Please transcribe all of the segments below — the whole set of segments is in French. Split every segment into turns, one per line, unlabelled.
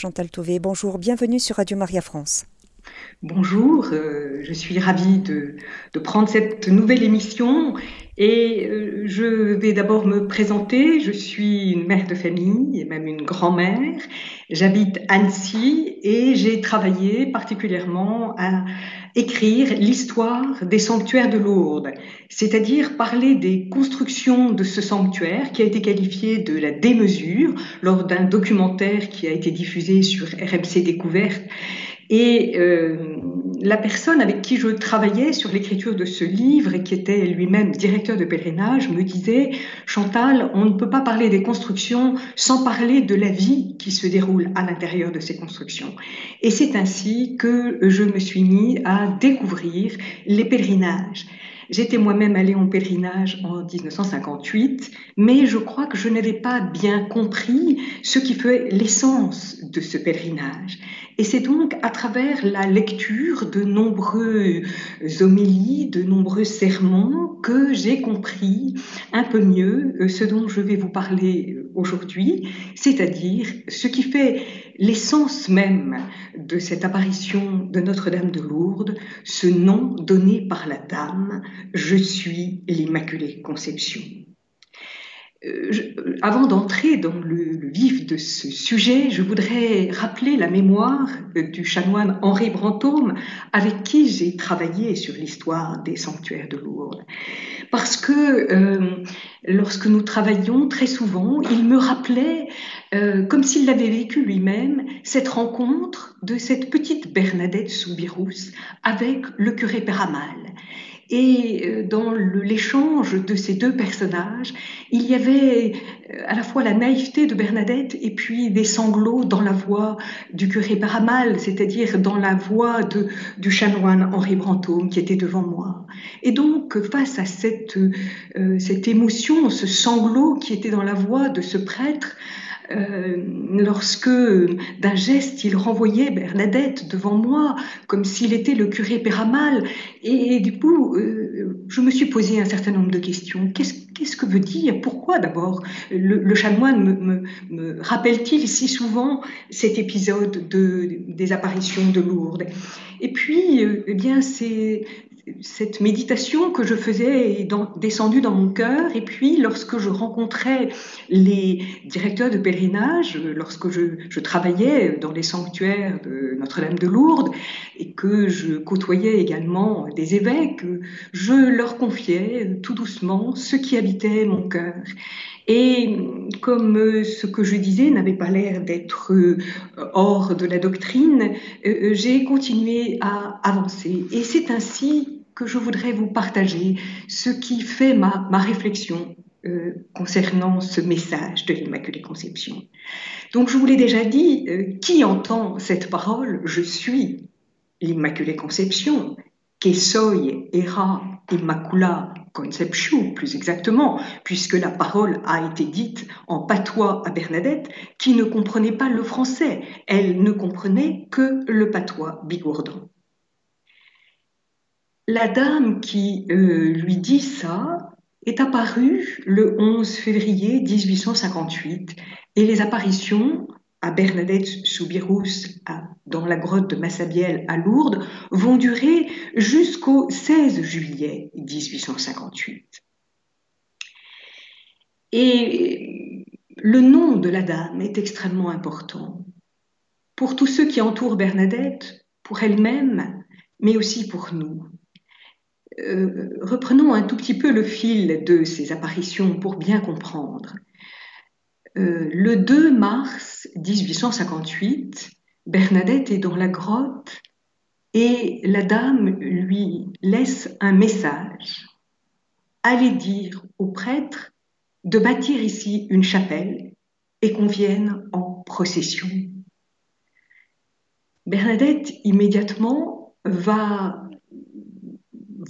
Chantal Tauvé. Bonjour, bienvenue sur Radio Maria France.
Bonjour, euh, je suis ravie de, prendre cette nouvelle émission et euh, je vais d'abord me présenter. Je suis une mère de famille et même une grand-mère. J'habite Annecy et j'ai travaillé particulièrement à écrire l'histoire des sanctuaires de Lourdes, c'est-à-dire parler des constructions de ce sanctuaire qui a été qualifié de la démesure lors d'un documentaire qui a été diffusé sur RMC Découverte et euh, la personne avec qui je travaillais sur l'écriture de ce livre et qui était lui-même directeur de pèlerinage me disait Chantal, on ne peut pas parler des constructions sans parler de la vie qui se déroule à l'intérieur de ces constructions. Et c'est ainsi que je me suis mis à découvrir les pèlerinages. J'étais moi-même allée en pèlerinage en 1958, mais je crois que je n'avais pas bien compris ce qui fait l'essence de ce pèlerinage. Et c'est donc à travers la lecture de nombreux homélies, de nombreux sermons, que j'ai compris un peu mieux ce dont je vais vous parler aujourd'hui, c'est-à-dire ce qui fait l'essence même de cette apparition de Notre-Dame de Lourdes, ce nom donné par la Dame, Je suis l'Immaculée Conception. Euh, avant d'entrer dans le, vif de ce sujet, je voudrais rappeler la mémoire du chanoine Henri Brantôme, avec qui j'ai travaillé sur l'histoire des sanctuaires de Lourdes. Parce que euh, lorsque nous travaillions, très souvent, il me rappelait, euh, comme s'il l'avait vécu lui-même, cette rencontre de cette petite Bernadette Soubirous avec le curé Péramal. Et euh, dans l'échange de ces deux personnages, il y avait euh, à la fois la naïveté de Bernadette et puis des sanglots dans la voix du curé Paramal, c'est-à-dire dans la voix de, du chanoine Henri Brantôme qui était devant moi. Et donc, face à cette, euh, cette émotion, ce sanglot qui était dans la voix de ce prêtre, euh, lorsque d'un geste il renvoyait Bernadette devant moi comme s'il était le curé Péramal. Et, du coup, euh, je me suis posé un certain nombre de questions. Qu'est-ce que veut dire? Pourquoi d'abord? Le, chanoine me, rappelle-t-il si souvent cet épisode de, des apparitions de Lourdes? Et puis, euh, eh bien, c'est cette méditation que je faisais est descendue dans mon cœur. Et puis, lorsque je rencontrais les directeurs de pèlerinage, lorsque je, travaillais dans les sanctuaires de Notre-Dame de Lourdes et que je côtoyais également des évêques, je leur confiais tout doucement ce qui habitait mon cœur. Et comme ce que je disais n'avait pas l'air d'être hors de la doctrine, euh, j'ai continué à avancer. Et c'est ainsi que je voudrais vous partager ce qui fait ma, réflexion euh, concernant ce message de l'Immaculée Conception. Donc je vous l'ai déjà dit, euh, qui entend cette parole? Je suis l'Immaculée Conception, que soy era Immacula Conception, plus exactement, puisque la parole a été dite en patois à Bernadette, qui ne comprenait pas le français. Elle ne comprenait que le patois bigourdan. La dame qui euh, lui dit ça est apparue le 11 février 1858 et les apparitions à Bernadette Soubirous, dans la grotte de Massabielle à Lourdes, vont durer jusqu'au 16 juillet 1858. Et le nom de la dame est extrêmement important pour tous ceux qui entourent Bernadette, pour elle-même, mais aussi pour nous. Euh, reprenons un tout petit peu le fil de ces apparitions pour bien comprendre. Euh, le 2 mars 1858, Bernadette est dans la grotte et la dame lui laisse un message. Allez dire au prêtre de bâtir ici une chapelle et qu'on vienne en procession. Bernadette immédiatement va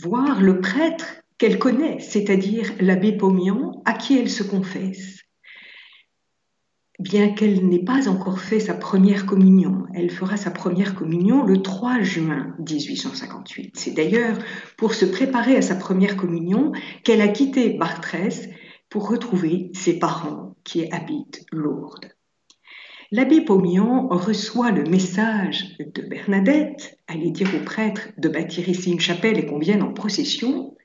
voir le prêtre qu'elle connaît, c'est-à-dire l'abbé Pomian, à qui elle se confesse. Bien qu'elle n'ait pas encore fait sa première communion, elle fera sa première communion le 3 juin 1858. C'est d'ailleurs pour se préparer à sa première communion qu'elle a quitté Bartrès pour retrouver ses parents qui habitent Lourdes. L'abbé Paumian reçoit le message de Bernadette, aller dire au prêtre de bâtir ici une chapelle et qu'on vienne en procession,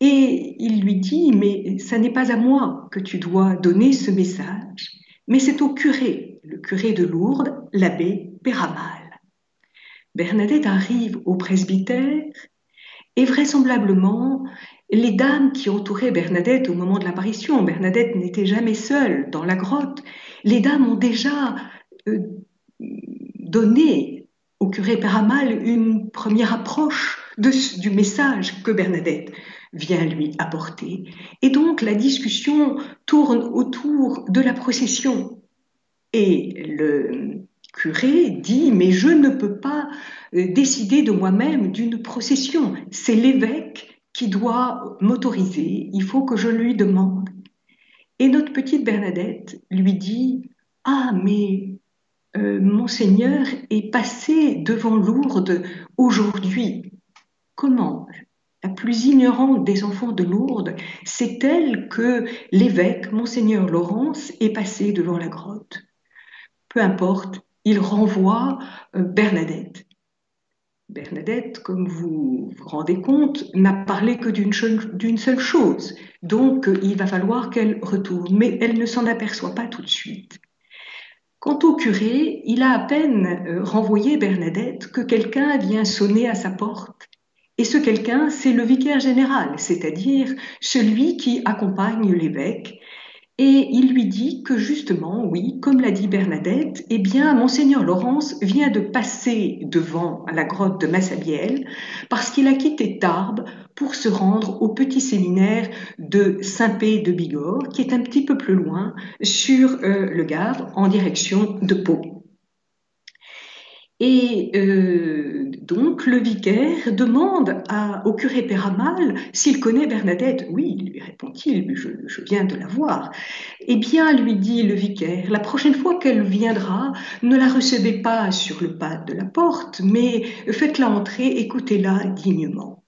et il lui dit, mais ça n'est pas à moi que tu dois donner ce message, mais c'est au curé, le curé de Lourdes, l'abbé Péramal. Bernadette arrive au presbytère et vraisemblablement, les dames qui entouraient Bernadette au moment de l'apparition, Bernadette n'était jamais seule dans la grotte, les dames ont déjà euh, donné au curé Péramal une première approche du message que Bernadette vient lui apporter. Et donc la discussion tourne autour de la procession. Et le curé dit, mais je ne peux pas euh, décider de moi-même d'une procession. C'est l'évêque qui doit m'autoriser. Il faut que je lui demande. Et notre petite Bernadette lui dit, ah, mais euh, monseigneur est passé devant Lourdes aujourd'hui. Comment la plus ignorante des enfants de Lourdes, c'est elle que l'évêque, monseigneur Laurence, est passé devant la grotte. Peu importe, il renvoie euh, Bernadette. Bernadette, comme vous vous rendez compte, n'a parlé que d'une seule chose. Donc, il va falloir qu'elle retourne, mais elle ne s'en aperçoit pas tout de suite. Quant au curé, il a à peine euh, renvoyé Bernadette que quelqu'un vient sonner à sa porte et ce quelqu'un, c'est le vicaire général, c'est-à-dire celui qui accompagne l'évêque. Et il lui dit que justement, oui, comme l'a dit Bernadette, eh bien, monseigneur Laurence vient de passer devant la grotte de Massabielle parce qu'il a quitté Tarbes pour se rendre au petit séminaire de Saint-Pé de Bigorre, qui est un petit peu plus loin sur euh, le Gave, en direction de Pau. Et euh, donc le vicaire demande au curé Péramal s'il connaît Bernadette. Oui, lui répond-il, je, je, viens de la voir. Eh bien, lui dit le vicaire, la prochaine fois qu'elle viendra, ne la recevez pas sur le pas de la porte, mais faites-la entrer, écoutez-la dignement.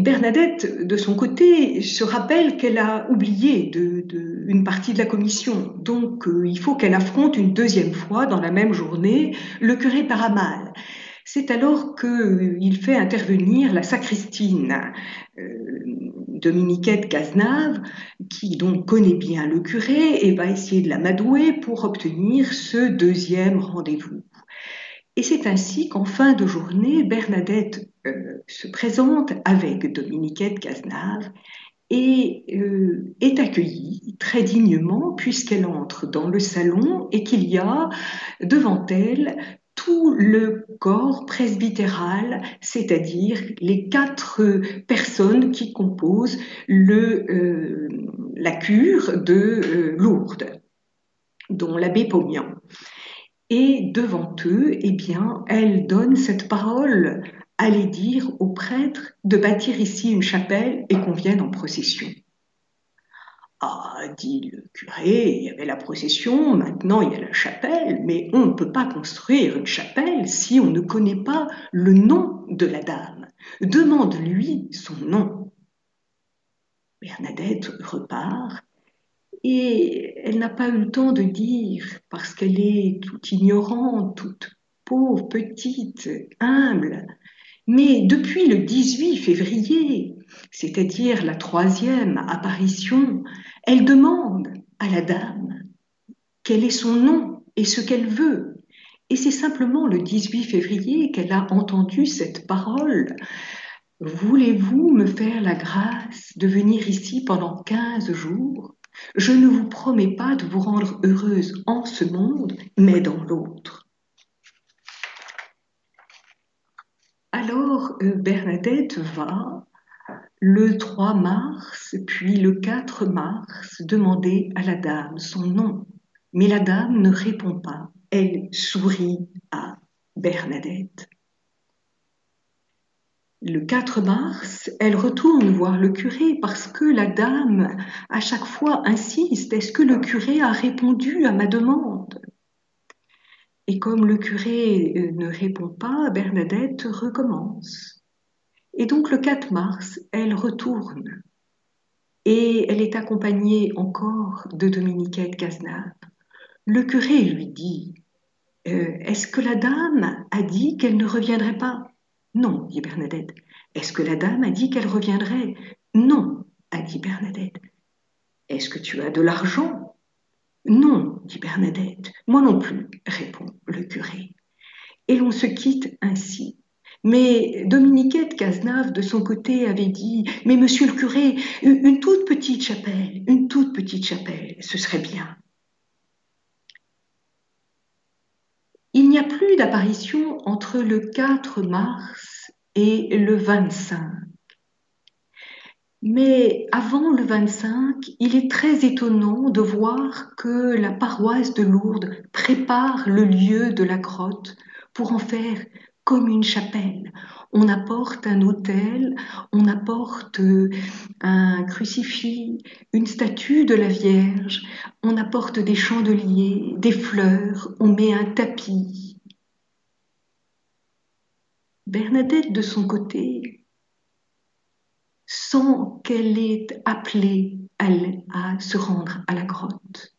Bernadette, de son côté, se rappelle qu'elle a oublié de, une partie de la commission. Donc, euh, il faut qu'elle affronte une deuxième fois, dans la même journée, le curé Paramal. C'est alors qu'il euh, fait intervenir la sacristine euh, Dominiquette Cazenave, qui donc connaît bien le curé et va essayer de l'amadouer pour obtenir ce deuxième rendez-vous. Et c'est ainsi qu'en fin de journée, Bernadette euh, se présente avec Dominiquette Cazenave et euh, est accueillie très dignement puisqu'elle entre dans le salon et qu'il y a devant elle tout le corps presbytéral, c'est-à-dire les quatre personnes qui composent euh, la cure de Lourdes, dont l'abbé Paumian. Et devant eux, eh bien, elle donne cette parole aller dire aux prêtres de bâtir ici une chapelle et qu'on vienne en procession. Ah, dit le curé, il y avait la procession, maintenant il y a la chapelle, mais on ne peut pas construire une chapelle si on ne connaît pas le nom de la dame. Demande-lui son nom. Bernadette repart et elle n'a pas eu le temps de dire, parce qu'elle est toute ignorante, toute pauvre, petite, humble. Mais depuis le 18 février, c'est-à-dire la troisième apparition, elle demande à la dame quel est son nom et ce qu'elle veut. Et c'est simplement le 18 février qu'elle a entendu cette parole. Voulez-vous me faire la grâce de venir ici pendant 15 jours? Je ne vous promets pas de vous rendre heureuse en ce monde, mais dans l'autre. Alors euh, Bernadette va le 3 mars, puis le 4 mars, demander à la dame son nom. Mais la dame ne répond pas. Elle sourit à Bernadette. Le 4 mars, elle retourne voir le curé parce que la dame, à chaque fois, insiste, est-ce que le curé a répondu à ma demande? Et comme le curé euh, ne répond pas, Bernadette recommence. Et donc le 4 mars, elle retourne. Et elle est accompagnée encore de Dominiquette Cazenave. Le curé lui dit euh, Est-ce que la dame a dit qu'elle ne reviendrait pas? Non, dit Bernadette. Est-ce que la dame a dit qu'elle reviendrait? Non, a dit Bernadette. Est-ce que tu as de l'argent? Non, dit Bernadette. Moi non plus, répond le curé. Et l'on se quitte ainsi. Mais Dominiquette Cazenave, de son côté, avait dit Mais monsieur le curé, une toute petite chapelle, une toute petite chapelle, ce serait bien. Il n'y a plus d'apparition entre le 4 mars et le 25. Mais avant le 25, il est très étonnant de voir que la paroisse de Lourdes prépare le lieu de la grotte pour en faire comme une chapelle. On apporte un autel, on apporte un crucifix, une statue de la Vierge, on apporte des chandeliers, des fleurs, on met un tapis. Bernadette, de son côté, sent qu'elle est appelée à se rendre à la grotte.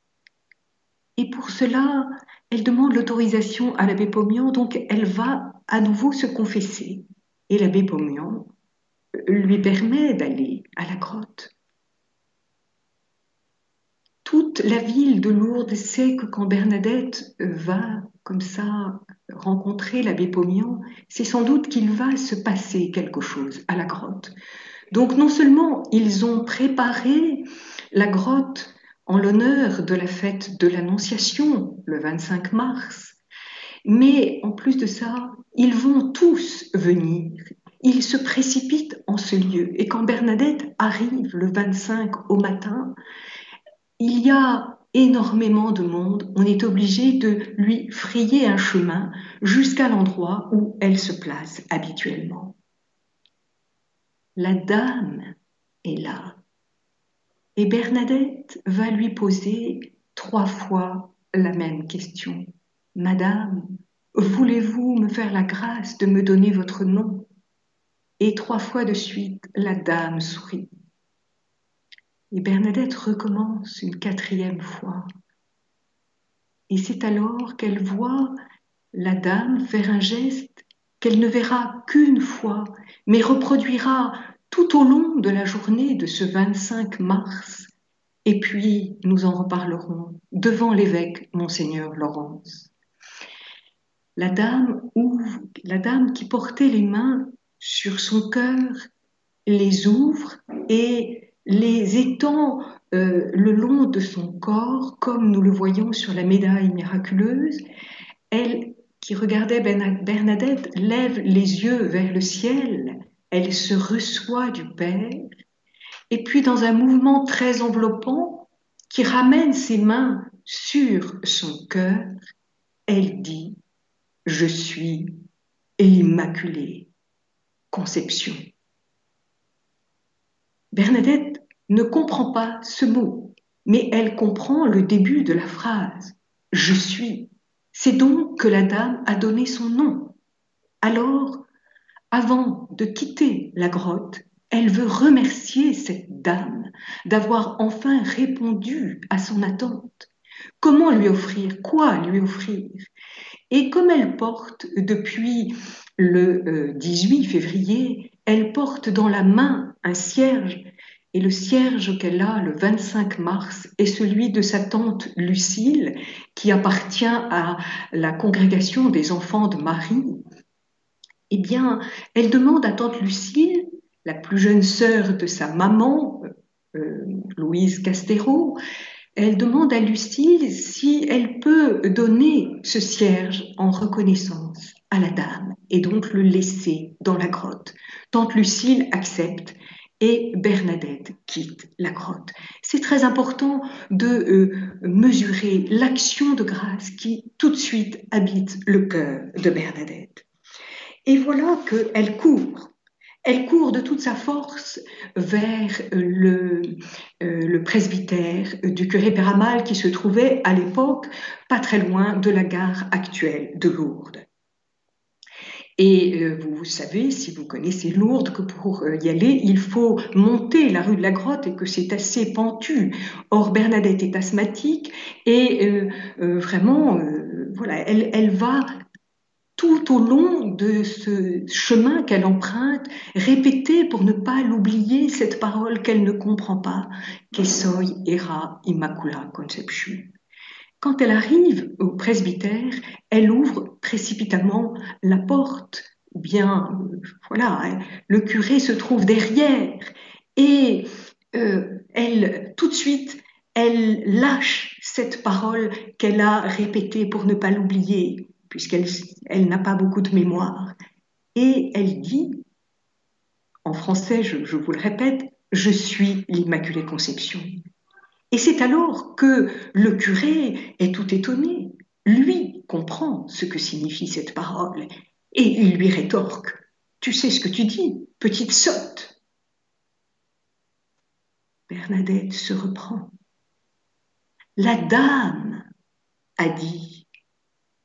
Et pour cela, elle demande l'autorisation à l'abbé Pomian, donc elle va à nouveau se confesser. Et l'abbé Pomian lui permet d'aller à la grotte. Toute la ville de Lourdes sait que quand Bernadette va comme ça rencontrer l'abbé Pomian, c'est sans doute qu'il va se passer quelque chose à la grotte. Donc non seulement ils ont préparé la grotte en l'honneur de la fête de l'Annonciation, le 25 mars. Mais en plus de ça, ils vont tous venir. Ils se précipitent en ce lieu. Et quand Bernadette arrive le 25 au matin, il y a énormément de monde. On est obligé de lui frayer un chemin jusqu'à l'endroit où elle se place habituellement. La dame est là. Et Bernadette va lui poser trois fois la même question. Madame, voulez-vous me faire la grâce de me donner votre nom? Et trois fois de suite, la dame sourit. Et Bernadette recommence une quatrième fois. Et c'est alors qu'elle voit la dame faire un geste qu'elle ne verra qu'une fois, mais reproduira tout au long de la journée de ce 25 mars. Et puis, nous en reparlerons devant l'évêque, monseigneur Laurence. La dame ouvre, la dame qui portait les mains sur son cœur, les ouvre et les étend euh, le long de son corps, comme nous le voyons sur la médaille miraculeuse. Elle, qui regardait Bernadette, lève les yeux vers le ciel elle se reçoit du Père, et puis dans un mouvement très enveloppant qui ramène ses mains sur son cœur, elle dit, je suis immaculée conception. Bernadette ne comprend pas ce mot, mais elle comprend le début de la phrase. Je suis. C'est donc que la dame a donné son nom. Alors, avant de quitter la grotte, elle veut remercier cette dame d'avoir enfin répondu à son attente. Comment lui offrir Quoi lui offrir? Et comme elle porte depuis le 18 euh, février, elle porte dans la main un cierge, et le cierge qu'elle a le 25 mars est celui de sa tante Lucille, qui appartient à la congrégation des enfants de Marie, eh bien, elle demande à tante Lucille, la plus jeune sœur de sa maman, euh, Louise Castero, elle demande à Lucille si elle peut donner ce cierge en reconnaissance à la dame et donc le laisser dans la grotte. Tante Lucille accepte et Bernadette quitte la grotte. C'est très important de euh, mesurer l'action de grâce qui tout de suite habite le cœur de Bernadette. Et voilà qu'elle court. Elle court de toute sa force vers le, euh, le presbytère du curé Péramal qui se trouvait à l'époque pas très loin de la gare actuelle de Lourdes. Et euh, vous savez, si vous connaissez Lourdes, que pour euh, y aller, il faut monter la rue de la Grotte et que c'est assez pentu. Or, Bernadette est asthmatique et euh, vraiment, voilà, elle va tout au long de ce chemin qu'elle emprunte, répéter pour ne pas l'oublier cette parole qu'elle ne comprend pas, que soy era immacula conception. Quand elle arrive au presbytère, elle ouvre précipitamment la porte. Bien, voilà, hein, le curé se trouve derrière et euh, elle, tout de suite, elle lâche cette parole qu'elle a répétée pour ne pas l'oublier, puisqu'elle elle, n'a pas beaucoup de mémoire. Et elle dit, en français, je vous le répète, je suis l'Immaculée Conception. Et c'est alors que le curé est tout étonné. Lui comprend ce que signifie cette parole et il lui rétorque Tu sais ce que tu dis, petite sotte Bernadette se reprend. La dame a dit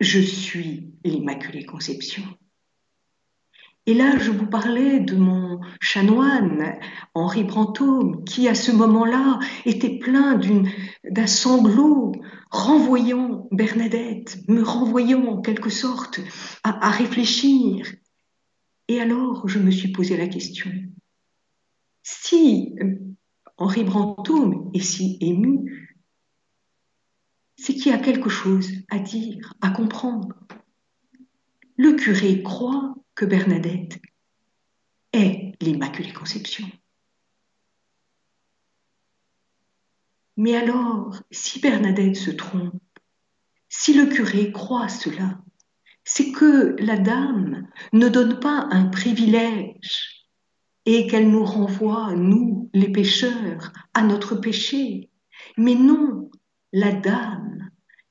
Je suis l'Immaculée Conception. Et là, je vous parlais de mon chanoine, Henri Brantôme, qui à ce moment-là était plein d'un sanglot, renvoyant Bernadette, me renvoyant en quelque sorte à, à réfléchir. Et alors, je me suis posé la question. Si euh, Henri Brantôme est si ému, c'est qu'il y a quelque chose à dire, à comprendre. Le curé croit que Bernadette est l'Immaculée Conception. Mais alors, si Bernadette se trompe, si le curé croit cela, c'est que la dame ne donne pas un privilège et qu'elle nous renvoie, nous, les pécheurs, à notre péché. Mais non, la dame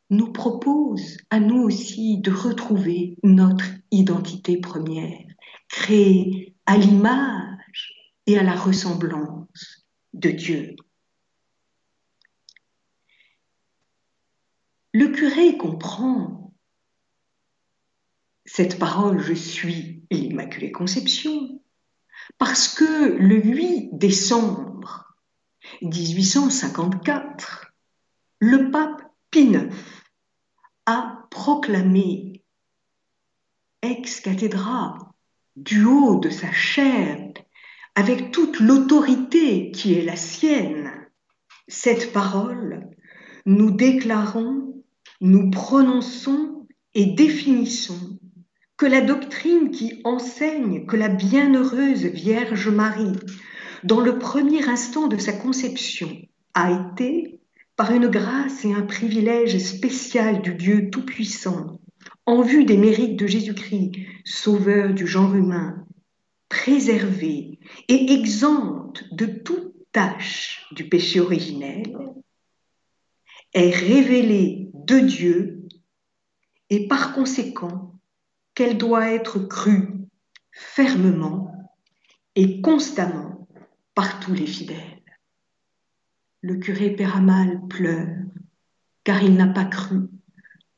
nous propose à nous aussi de retrouver notre identité première, créée à l'image et à la ressemblance de Dieu. Le curé comprend cette parole Je suis l'Immaculée Conception parce que le 8 décembre 1854, le pape Pie IX a proclamé ex cathedra du haut de sa chair, avec toute l'autorité qui est la sienne, cette parole, nous déclarons, nous prononçons et définissons que la doctrine qui enseigne que la bienheureuse Vierge Marie, dans le premier instant de sa conception, a été par une grâce et un privilège spécial du Dieu Tout-Puissant, en vue des mérites de Jésus-Christ, sauveur du genre humain, préservé et exempte de toute tâche du péché originel, est révélée de Dieu et par conséquent qu'elle doit être crue fermement et constamment par tous les fidèles. Le curé Péramal pleure, car il n'a pas cru.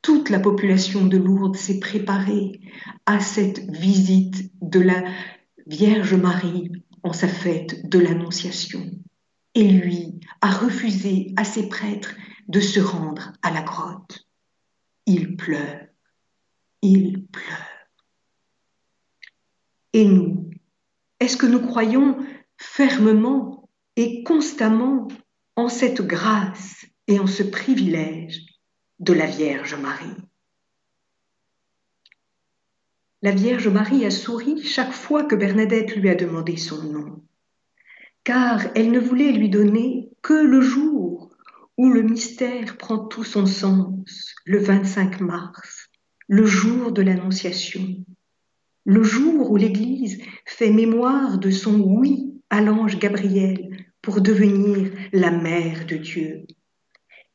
Toute la population de Lourdes s'est préparée à cette visite de la Vierge Marie en sa fête de l'Annonciation. Et lui a refusé à ses prêtres de se rendre à la grotte. Il pleure, il pleure. Et nous, est-ce que nous croyons fermement et constamment en cette grâce et en ce privilège de la Vierge Marie. La Vierge Marie a souri chaque fois que Bernadette lui a demandé son nom, car elle ne voulait lui donner que le jour où le mystère prend tout son sens, le 25 mars, le jour de l'Annonciation, le jour où l'Église fait mémoire de son oui à l'ange Gabriel pour devenir la mère de Dieu.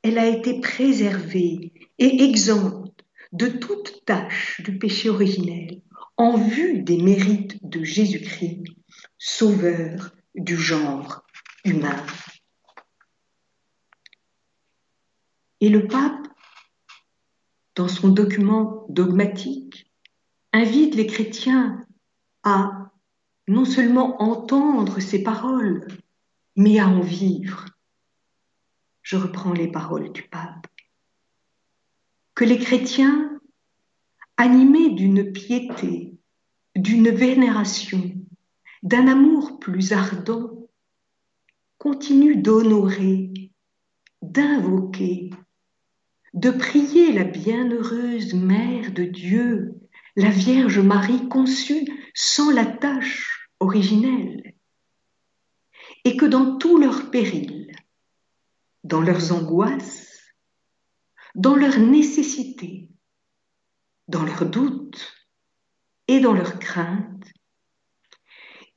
Elle a été préservée et exempte de toute tâche du péché originel en vue des mérites de Jésus-Christ, sauveur du genre humain. Et le pape, dans son document dogmatique, invite les chrétiens à non seulement entendre ces paroles, mais à en vivre. Je reprends les paroles du pape. Que les chrétiens, animés d'une piété, d'une vénération, d'un amour plus ardent, continuent d'honorer, d'invoquer, de prier la bienheureuse Mère de Dieu, la Vierge Marie conçue sans la tâche originelle, et que dans tous leurs périls, dans leurs angoisses, dans leurs nécessités, dans leurs doutes et dans leurs craintes,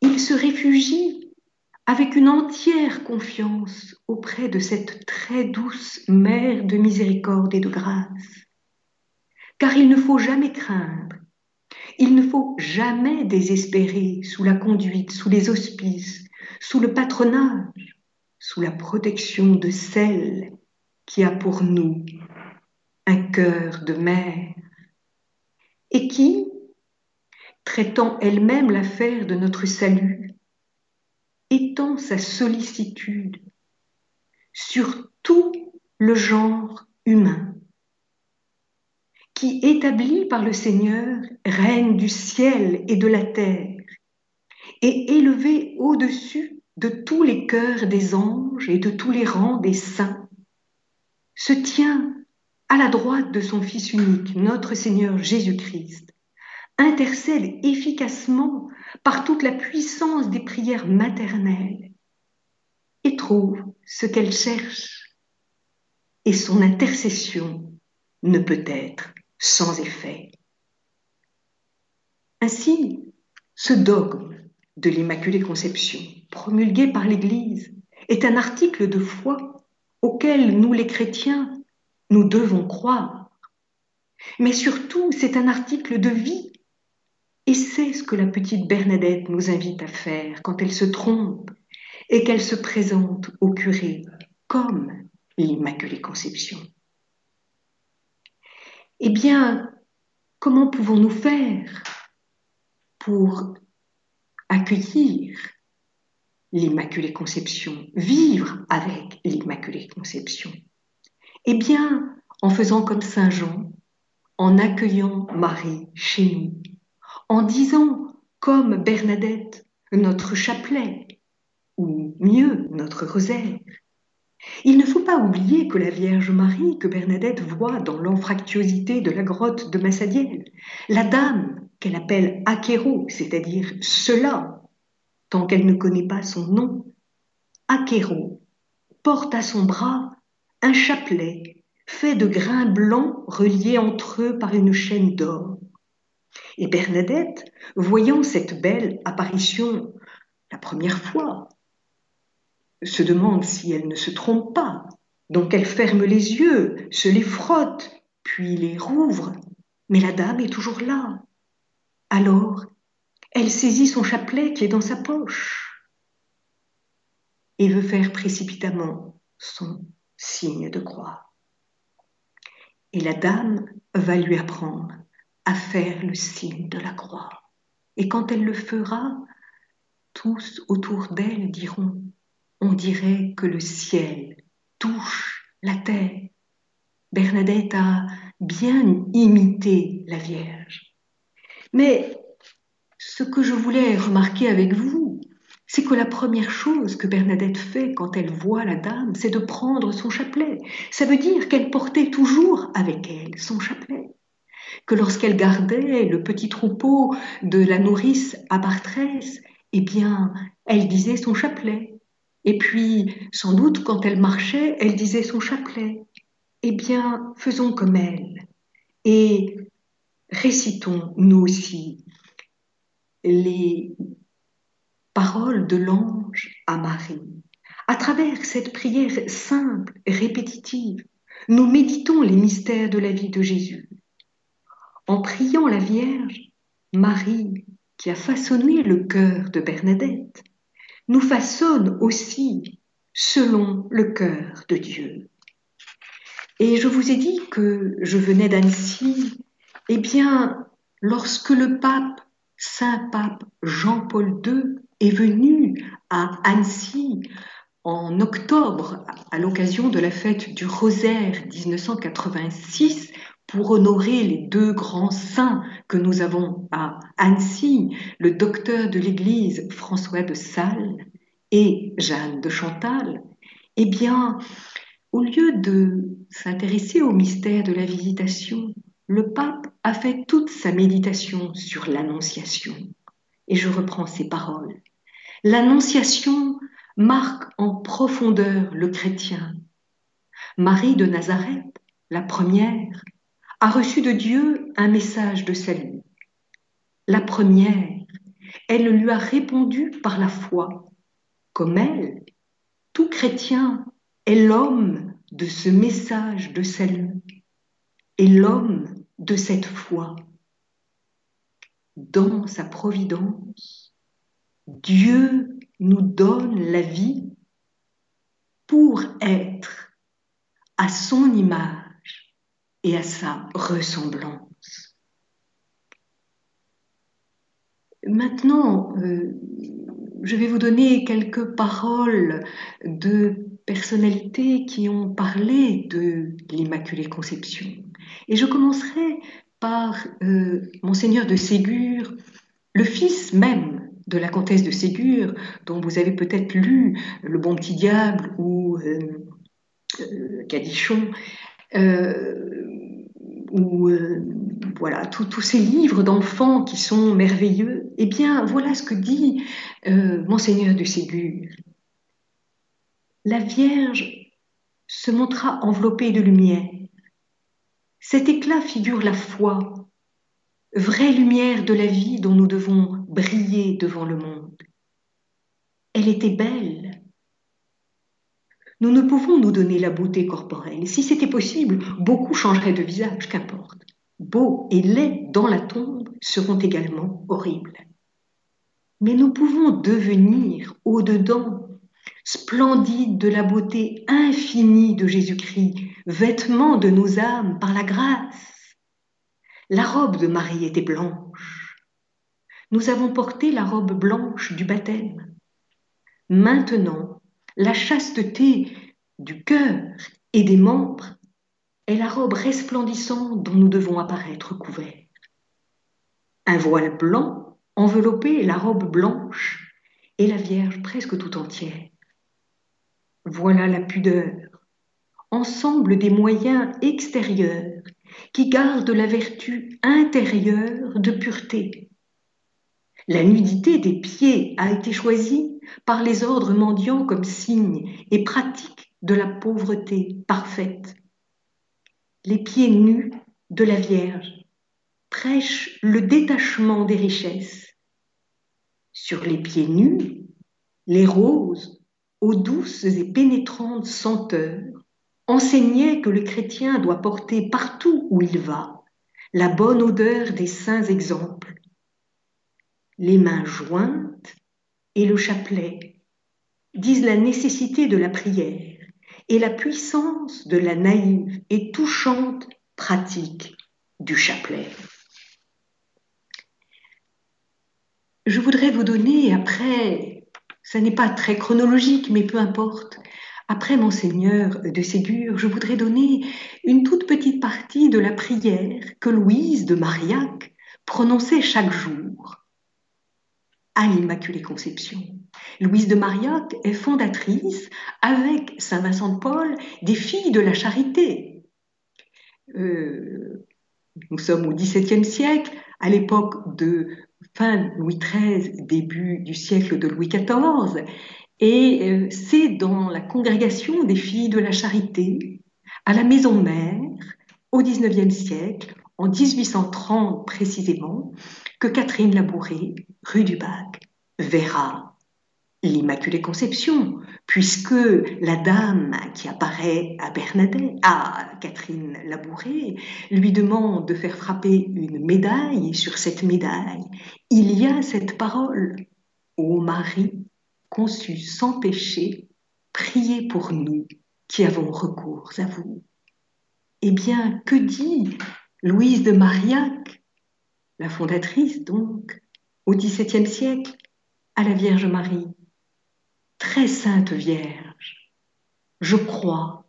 ils se réfugient avec une entière confiance auprès de cette très douce Mère de miséricorde et de grâce. Car il ne faut jamais craindre, il ne faut jamais désespérer sous la conduite, sous les auspices, sous le patronage, sous la protection de celle qui a pour nous un cœur de mère et qui, traitant elle-même l'affaire de notre salut, étend sa sollicitude sur tout le genre humain, qui, établi par le Seigneur, règne du ciel et de la terre, et élevé au-dessus de tous les cœurs des anges et de tous les rangs des saints, se tient à la droite de son Fils unique, notre Seigneur Jésus-Christ, intercède efficacement par toute la puissance des prières maternelles et trouve ce qu'elle cherche. Et son intercession ne peut être sans effet. Ainsi, ce dogme de l'Immaculée Conception, promulgué par l'Église, est un article de foi auquel nous les chrétiens, nous devons croire. Mais surtout, c'est un article de vie et c'est ce que la petite Bernadette nous invite à faire quand elle se trompe et qu'elle se présente au curé comme l'Immaculée Conception. Eh bien, comment pouvons-nous faire pour accueillir l'Immaculée Conception, vivre avec l'Immaculée Conception Eh bien, en faisant comme Saint Jean, en accueillant Marie chez nous, en disant, comme Bernadette, notre chapelet, ou mieux, notre rosaire. Il ne faut pas oublier que la Vierge Marie, que Bernadette voit dans l'anfractuosité de la grotte de Massadiel, la dame qu'elle appelle Achéro, c'est-à-dire cela, tant qu'elle ne connaît pas son nom, Achéro, porte à son bras un chapelet fait de grains blancs reliés entre eux par une chaîne d'or. Et Bernadette, voyant cette belle apparition la première fois, se demande si elle ne se trompe pas. Donc elle ferme les yeux, se les frotte, puis les rouvre. Mais la dame est toujours là. Alors, elle saisit son chapelet qui est dans sa poche et veut faire précipitamment son signe de croix. Et la dame va lui apprendre à faire le signe de la croix. Et quand elle le fera, tous autour d'elle diront, on dirait que le ciel touche la terre. Bernadette a bien imité la Vierge. Mais ce que je voulais remarquer avec vous, c'est que la première chose que Bernadette fait quand elle voit la dame, c'est de prendre son chapelet. Ça veut dire qu'elle portait toujours avec elle son chapelet que lorsqu'elle gardait le petit troupeau de la nourrice à Bartrès, eh bien, elle disait son chapelet. Et puis, sans doute, quand elle marchait, elle disait son chapelet. Eh bien, faisons comme elle et récitons nous aussi les paroles de l'ange à Marie. À travers cette prière simple, répétitive, nous méditons les mystères de la vie de Jésus en priant la Vierge, Marie, qui a façonné le cœur de Bernadette, nous façonne aussi selon le cœur de Dieu. Et je vous ai dit que je venais d'Annecy. Eh bien, lorsque le pape, Saint Pape Jean-Paul II, est venu à Annecy en octobre, à l'occasion de la fête du Rosaire 1986, pour honorer les deux grands saints que nous avons à Annecy, le docteur de l'Église François de Sales et Jeanne de Chantal, eh bien, au lieu de s'intéresser au mystère de la visitation, le pape a fait toute sa méditation sur l'Annonciation. Et je reprends ces paroles. L'Annonciation marque en profondeur le chrétien. Marie de Nazareth, la première, a reçu de Dieu un message de salut. La première, elle lui a répondu par la foi. Comme elle, tout chrétien est l'homme de ce message de salut et l'homme de cette foi. Dans sa providence, Dieu nous donne la vie pour être à son image et à sa ressemblance. Maintenant, euh, je vais vous donner quelques paroles de personnalités qui ont parlé de l'Immaculée Conception. Et je commencerai par euh, Monseigneur de Ségur, le fils même de la comtesse de Ségur, dont vous avez peut-être lu Le bon petit diable ou euh, Cadichon ou euh, voilà tous ces livres d'enfants qui sont merveilleux, eh bien voilà ce que dit euh, monseigneur de Ségur. La Vierge se montra enveloppée de lumière. Cet éclat figure la foi, vraie lumière de la vie dont nous devons briller devant le monde. Elle était belle, nous ne pouvons nous donner la beauté corporelle. Si c'était possible, beaucoup changeraient de visage, qu'importe. Beau et laid dans la tombe seront également horribles. Mais nous pouvons devenir au-dedans, splendides de la beauté infinie de Jésus-Christ, vêtements de nos âmes par la grâce. La robe de Marie était blanche. Nous avons porté la robe blanche du baptême. Maintenant, la chasteté du cœur et des membres est la robe resplendissante dont nous devons apparaître couverts. Un voile blanc enveloppait la robe blanche et la Vierge presque tout entière. Voilà la pudeur, ensemble des moyens extérieurs qui gardent la vertu intérieure de pureté. La nudité des pieds a été choisie par les ordres mendiants comme signe et pratique de la pauvreté parfaite. Les pieds nus de la Vierge prêchent le détachement des richesses. Sur les pieds nus, les roses, aux douces et pénétrantes senteurs, enseignaient que le chrétien doit porter partout où il va la bonne odeur des saints exemples. Les mains jointes, et le chapelet disent la nécessité de la prière et la puissance de la naïve et touchante pratique du chapelet. Je voudrais vous donner après, ça n'est pas très chronologique, mais peu importe, après Monseigneur de Ségur, je voudrais donner une toute petite partie de la prière que Louise de Marillac prononçait chaque jour à l'Immaculée Conception. Louise de Marillac est fondatrice, avec Saint Vincent de Paul, des Filles de la Charité. Euh, nous sommes au XVIIe siècle, à l'époque de fin Louis XIII, début du siècle de Louis XIV, et euh, c'est dans la congrégation des Filles de la Charité, à la Maison Mère, au XIXe siècle, en 1830 précisément, que Catherine Labouré, rue du Bac, verra l'Immaculée Conception, puisque la dame qui apparaît à Bernadette, à Catherine Labouré, lui demande de faire frapper une médaille, et sur cette médaille, il y a cette parole. Ô Marie, sans péché, priez pour nous qui avons recours à vous. Eh bien, que dit Louise de Marillac la fondatrice donc, au XVIIe siècle, à la Vierge Marie? Très sainte Vierge, je crois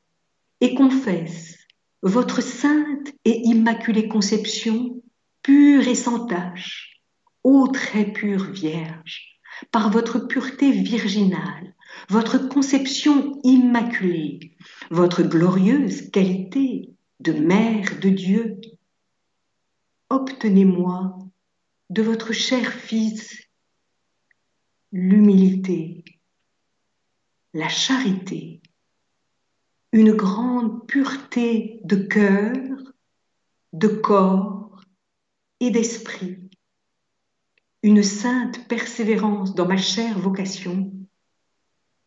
et confesse votre sainte et immaculée conception, pure et sans tache, ô très pure Vierge, par votre pureté virginale, votre conception immaculée, votre glorieuse qualité de Mère de Dieu, obtenez-moi de votre cher Fils l'humilité, la charité, une grande pureté de cœur, de corps et d'esprit, une sainte persévérance dans ma chère vocation,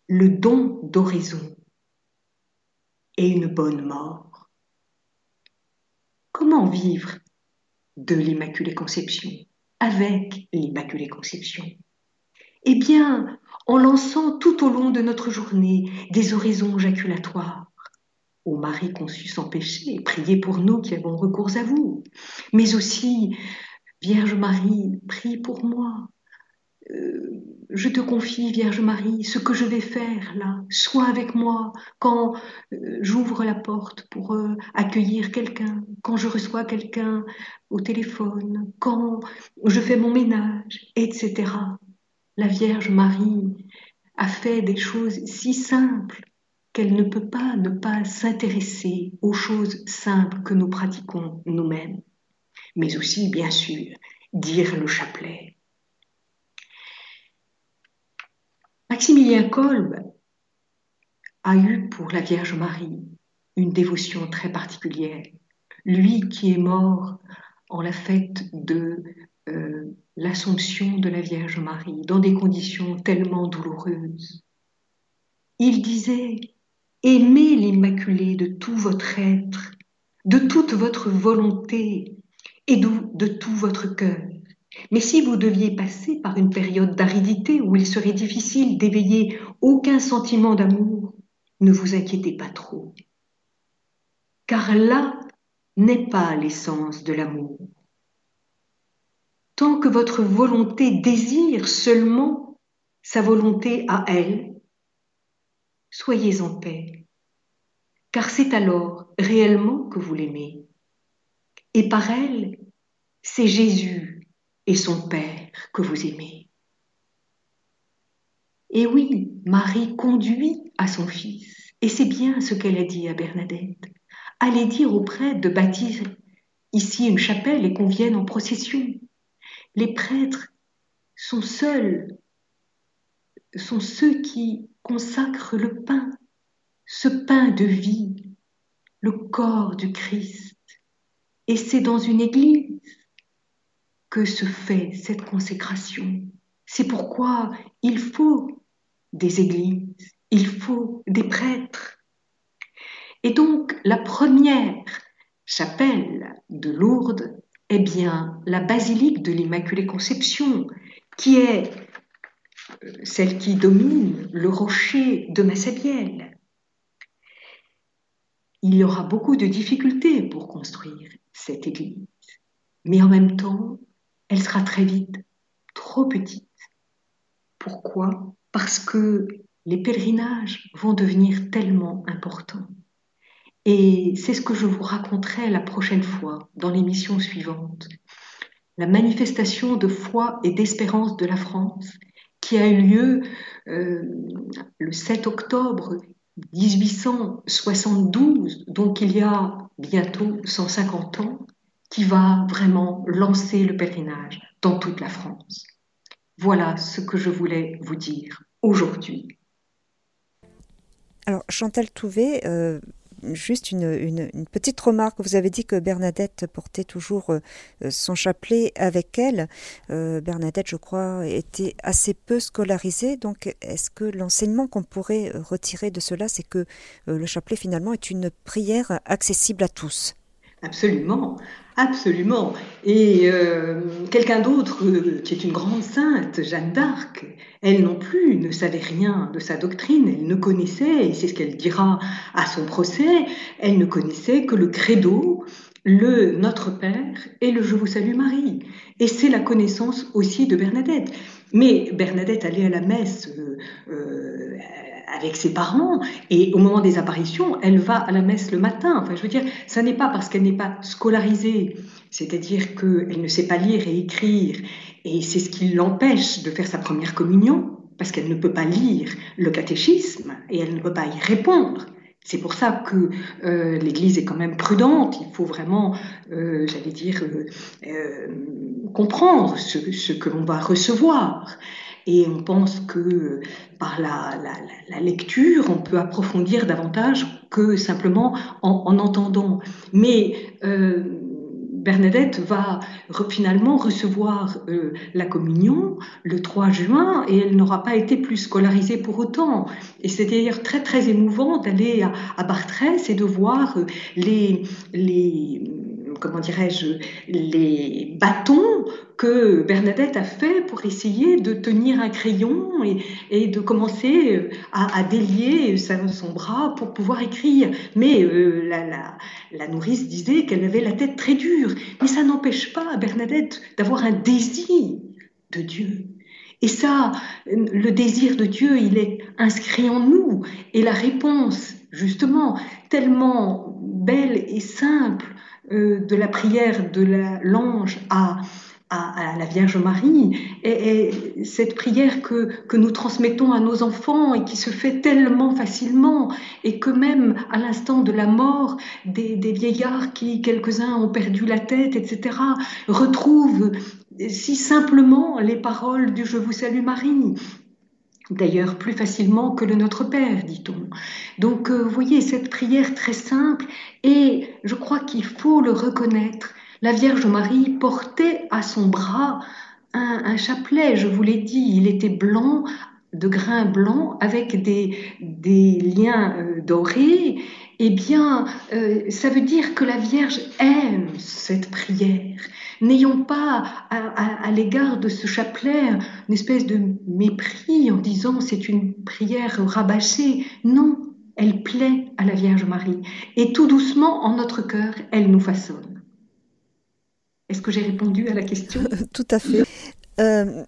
le don d'oraison et une bonne mort. Comment vivre de l'Immaculée Conception, avec l'Immaculée Conception? Eh bien, en lançant tout au long de notre journée des oraisons jaculatoires. Ô Marie conçue sans péché, priez pour nous qui avons recours à vous. Mais aussi, Vierge Marie, prie pour moi. Euh, je te confie, Vierge Marie, ce que je vais faire là. Sois avec moi quand euh, j'ouvre la porte pour euh, accueillir quelqu'un, quand je reçois quelqu'un au téléphone, quand je fais mon ménage, etc. La Vierge Marie a fait des choses si simples qu'elle ne peut pas ne pas s'intéresser aux choses simples que nous pratiquons nous-mêmes, mais aussi, bien sûr, dire le chapelet Maximilien Kolb a eu pour la Vierge Marie une dévotion très particulière. Lui qui est mort en la fête de euh, l'Assomption de la Vierge Marie, dans des conditions tellement douloureuses. Il disait, aimez l'Immaculée de tout votre être, de toute votre volonté de, de tout votre cœur. Mais si vous deviez passer par une période d'aridité où il serait difficile d'éveiller aucun sentiment d'amour, ne vous inquiétez pas trop. Car là n'est pas l'essence de l'amour. Tant que votre volonté désire seulement sa volonté à elle, soyez en paix, car c'est alors réellement que vous l'aimez. Et par elle, c'est Jésus et son Père que vous aimez. Et oui, Marie conduit à son Fils, et c'est bien ce qu'elle a dit à Bernadette. Allez dire aux prêtres de bâtir ici une chapelle et qu'on vienne en procession. Les prêtres sont seuls, sont ceux qui consacrent le pain, ce pain de vie, le corps du Christ. Et c'est dans une église que se fait cette consécration. C'est pourquoi il faut des églises, il faut des prêtres. Et donc la première chapelle de Lourdes est bien la basilique de l'Immaculée Conception, qui est euh, celle qui domine le rocher de Massabielle. Il y aura beaucoup de difficultés pour construire cette église, mais en même temps, elle sera très vite trop petite. Pourquoi? Parce que les pèlerinages vont devenir tellement importants. Et c'est ce que je vous raconterai la prochaine fois, dans l'émission suivante. La manifestation de foi et d'espérance de la France, qui a eu lieu euh, le 7 octobre 1872, donc il y a bientôt 150 ans, qui va vraiment lancer le pèlerinage dans toute la France. Voilà ce que je voulais vous dire aujourd'hui.
Alors Chantal Touvet, euh, juste une, petite remarque. Vous avez dit que Bernadette portait toujours euh, son chapelet avec elle. Euh, Bernadette, je crois, était assez peu scolarisée. Donc, est-ce que l'enseignement qu'on pourrait retirer de cela, c'est que le chapelet finalement est une prière accessible à tous?
Absolument. Absolument. Et euh, quelqu'un d'autre, euh, qui est une grande sainte, Jeanne d'Arc, elle non plus ne savait rien de sa doctrine, elle ne connaissait, et c'est ce qu'elle dira à son procès, elle ne connaissait que le credo le Notre Père et le Je vous salue Marie. Et c'est la connaissance aussi de Bernadette. Mais Bernadette allait à la messe euh, avec ses parents et au moment des apparitions, elle va à la messe le matin. Enfin, je veux dire, ça n'est pas parce qu'elle n'est pas scolarisée, c'est-à-dire qu'elle ne sait pas lire et écrire, et c'est ce qui l'empêche de faire sa première communion, parce qu'elle ne peut pas lire le catéchisme et elle ne peut pas y répondre. C'est pour ça que euh, l'Église est quand même prudente. Il faut vraiment, euh, j'allais dire, euh, comprendre ce, que l'on va recevoir. Et on pense que par la, lecture, on peut approfondir davantage que simplement en, en entendant. Mais Bernadette va finalement recevoir euh, la communion le 3 juin et elle n'aura pas été plus scolarisée pour autant. Et c'est d'ailleurs très très émouvant d'aller à, à Bartrès et de voir euh, les, les comment dirais-je, les bâtons que Bernadette a fait pour essayer de tenir un crayon et, de commencer euh, à, délier son bras pour pouvoir écrire. Mais euh, la, nourrice disait qu'elle avait la tête très dure. Mais ça n'empêche pas Bernadette d'avoir un désir de Dieu. Et ça, le désir de Dieu, il est inscrit en nous. Et la réponse, justement, tellement belle et simple euh, de la prière de l'ange à, la Vierge Marie, et, cette prière que, que, nous transmettons à nos enfants et qui se fait tellement facilement, et que même à l'instant de la mort, des, des vieillards qui, quelques-uns ont perdu la tête, etc., retrouvent si simplement les paroles du Je vous salue Marie d'ailleurs plus facilement que le Notre Père, dit-on. Donc, euh, vous voyez, cette prière très simple, et je crois qu'il faut le reconnaître, la Vierge Marie portait à son bras un, chapelet, je vous l'ai dit, il était blanc, de grains blancs, avec des, liens euh, dorés, eh bien, euh, ça veut dire que la Vierge aime cette prière. N'ayons pas à, l'égard de ce chapelet une espèce de mépris en disant c'est une prière rabâchée. Non, elle plaît à la Vierge Marie. Et tout doucement, en notre cœur, elle nous façonne. Est-ce que j'ai répondu à la question?
Tout à fait. Euh,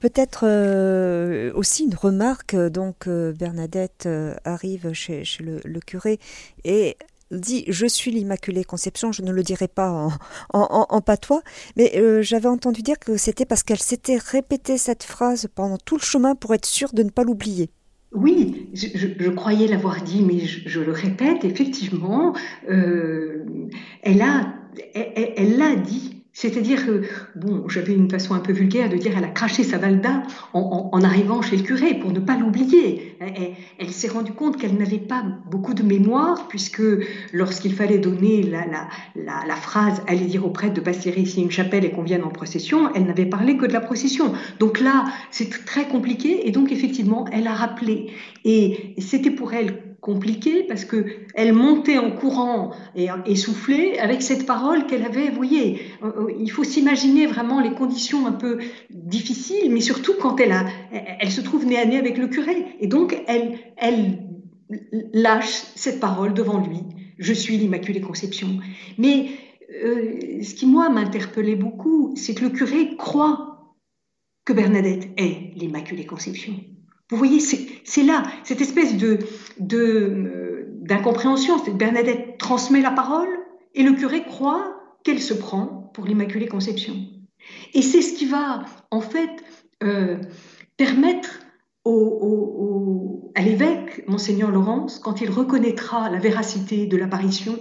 peut-être euh, aussi une remarque. Donc Bernadette arrive chez, le, curé et dit Je suis l'Immaculée Conception, je ne le dirai pas en, patois, mais euh, j'avais entendu dire que c'était parce qu'elle s'était répété cette phrase pendant tout le chemin pour être sûre de ne pas l'oublier.
Oui, je, croyais l'avoir dit, mais je, le répète, effectivement, euh, elle l'a elle, elle dit c'est-à-dire que, bon, j'avais une façon un peu vulgaire de dire elle a craché sa valda en, arrivant chez le curé pour ne pas l'oublier. Elle, s'est rendue compte qu'elle n'avait pas beaucoup de mémoire puisque lorsqu'il fallait donner la, la, la, phrase Allez dire au prêtre de passer ici une chapelle et qu'on vienne en procession, elle n'avait parlé que de la procession. Donc là, c'est très compliqué et donc effectivement, elle a rappelé. Et c'était pour elle compliqué parce que elle montait en courant et essoufflée avec cette parole qu'elle avait. Vous voyez, euh, euh, il faut s'imaginer vraiment les conditions un peu difficiles, mais surtout quand elle se trouve nez à nez avec le curé et donc elle, elle lâche cette parole devant lui. Je suis l'Immaculée Conception. Mais euh, ce qui moi m'interpellait beaucoup, c'est que le curé croit que Bernadette est l'Immaculée Conception. Vous voyez, c'est là, cette espèce de euh, d'incompréhension. Bernadette transmet la parole et le curé croit qu'elle se prend pour l'Immaculée Conception. Et c'est ce qui va, en fait, euh, permettre au, à l'évêque, monseigneur Laurence, quand il reconnaîtra la véracité de l'apparition,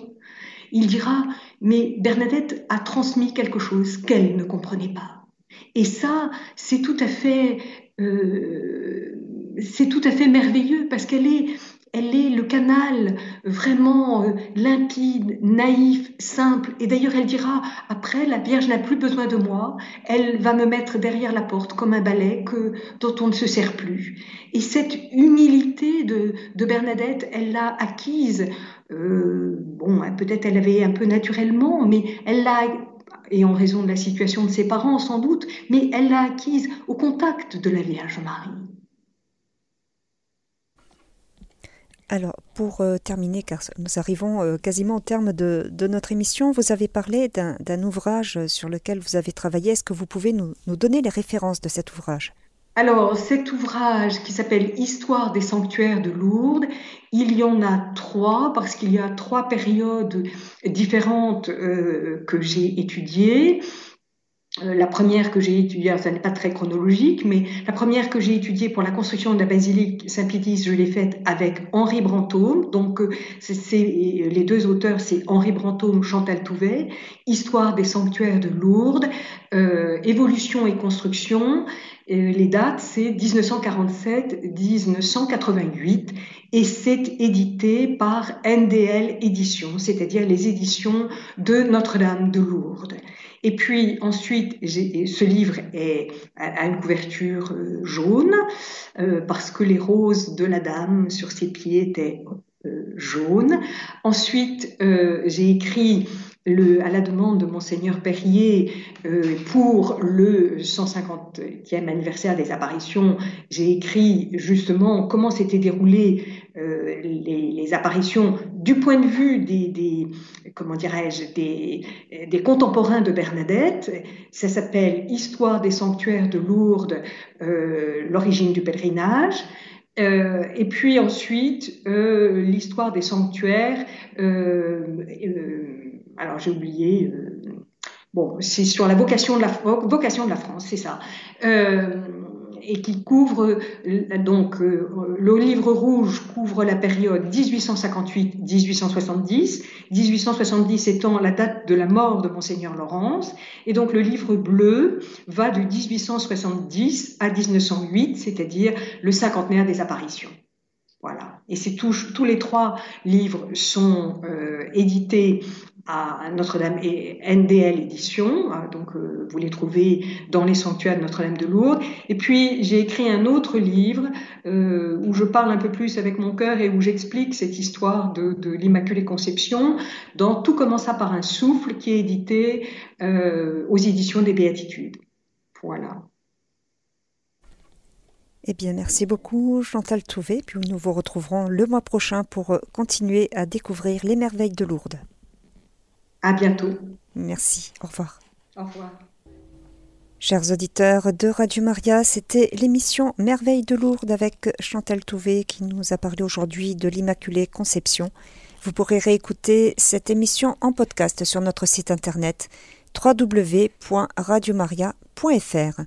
il dira, mais Bernadette a transmis quelque chose qu'elle ne comprenait pas. Et ça, c'est tout à fait... Euh, c'est tout à fait merveilleux parce qu'elle est, elle est le canal vraiment euh, limpide, naïf, simple. Et d'ailleurs, elle dira, après, la Vierge n'a plus besoin de moi, elle va me mettre derrière la porte comme un balai que, dont on ne se sert plus. Et cette humilité de, Bernadette, elle l'a acquise. Euh, bon, peut-être elle avait un peu naturellement, mais elle l'a et en raison de la situation de ses parents sans doute, mais elle l'a acquise au contact de la Vierge Marie.
Alors, pour euh, terminer, car nous arrivons euh, quasiment au terme de, notre émission, vous avez parlé d'un ouvrage sur lequel vous avez travaillé. Est-ce que vous pouvez nous, donner les références de cet ouvrage?
Alors, cet ouvrage qui s'appelle Histoire des sanctuaires de Lourdes, il y en a trois parce qu'il y a trois périodes différentes que j'ai étudiées. Euh, la première que j'ai étudiée, ça n'est pas très chronologique, mais la première que j'ai étudiée pour la construction de la basilique Saint-Pédis, je l'ai faite avec Henri Brantôme. Donc, euh, c'est, les deux auteurs, c'est Henri Brantôme, Chantal Touvet, Histoire des sanctuaires de Lourdes, euh, Évolution et construction. les dates, c'est 1947-1988 et c'est édité par NDL Éditions, c'est-à-dire les éditions de Notre-Dame de Lourdes. Et puis ensuite, ce livre a une couverture euh, jaune euh, parce que les roses de la dame sur ses pieds étaient euh, jaunes. Ensuite, j'ai écrit le, à la demande de monseigneur Perrier pour le 150e anniversaire des apparitions, j'ai écrit justement comment s'étaient déroulées les, les, apparitions du point de vue des, des comment dirais-je, des, des, contemporains de Bernadette. Ça s'appelle Histoire des sanctuaires de Lourdes, euh, l'origine du pèlerinage. Euh, et puis ensuite, euh, l'histoire des sanctuaires. Alors j'ai oublié. bon, c'est sur la vocation de la, France, c'est ça et qui couvre euh, donc euh, le livre rouge couvre la période 1858-1870, 1870 étant la date de la mort de monseigneur Laurence, et donc le livre bleu va de 1870 à 1908, c'est-à-dire le cinquantenaire des apparitions. Voilà. Et tous les trois livres sont euh, édités à Notre-Dame et NDL édition, hein, donc euh, vous les trouvez dans les sanctuaires de Notre-Dame de Lourdes. Et puis j'ai écrit un autre livre euh, où je parle un peu plus avec mon cœur et où j'explique cette histoire de, l'Immaculée Conception dans Tout commença par un souffle qui est édité euh, aux éditions des Béatitudes. Voilà.
Eh bien, merci beaucoup Chantal Touvet, puis nous vous retrouverons le mois prochain pour continuer à découvrir les merveilles de Lourdes.
À bientôt.
Merci. Au revoir.
Au revoir.
Chers auditeurs de Radio Maria, c'était l'émission Merveille de Lourdes avec Chantal Touvet qui nous a parlé aujourd'hui de l'Immaculée Conception. Vous pourrez réécouter cette émission en podcast sur notre site internet www.radiomaria.fr.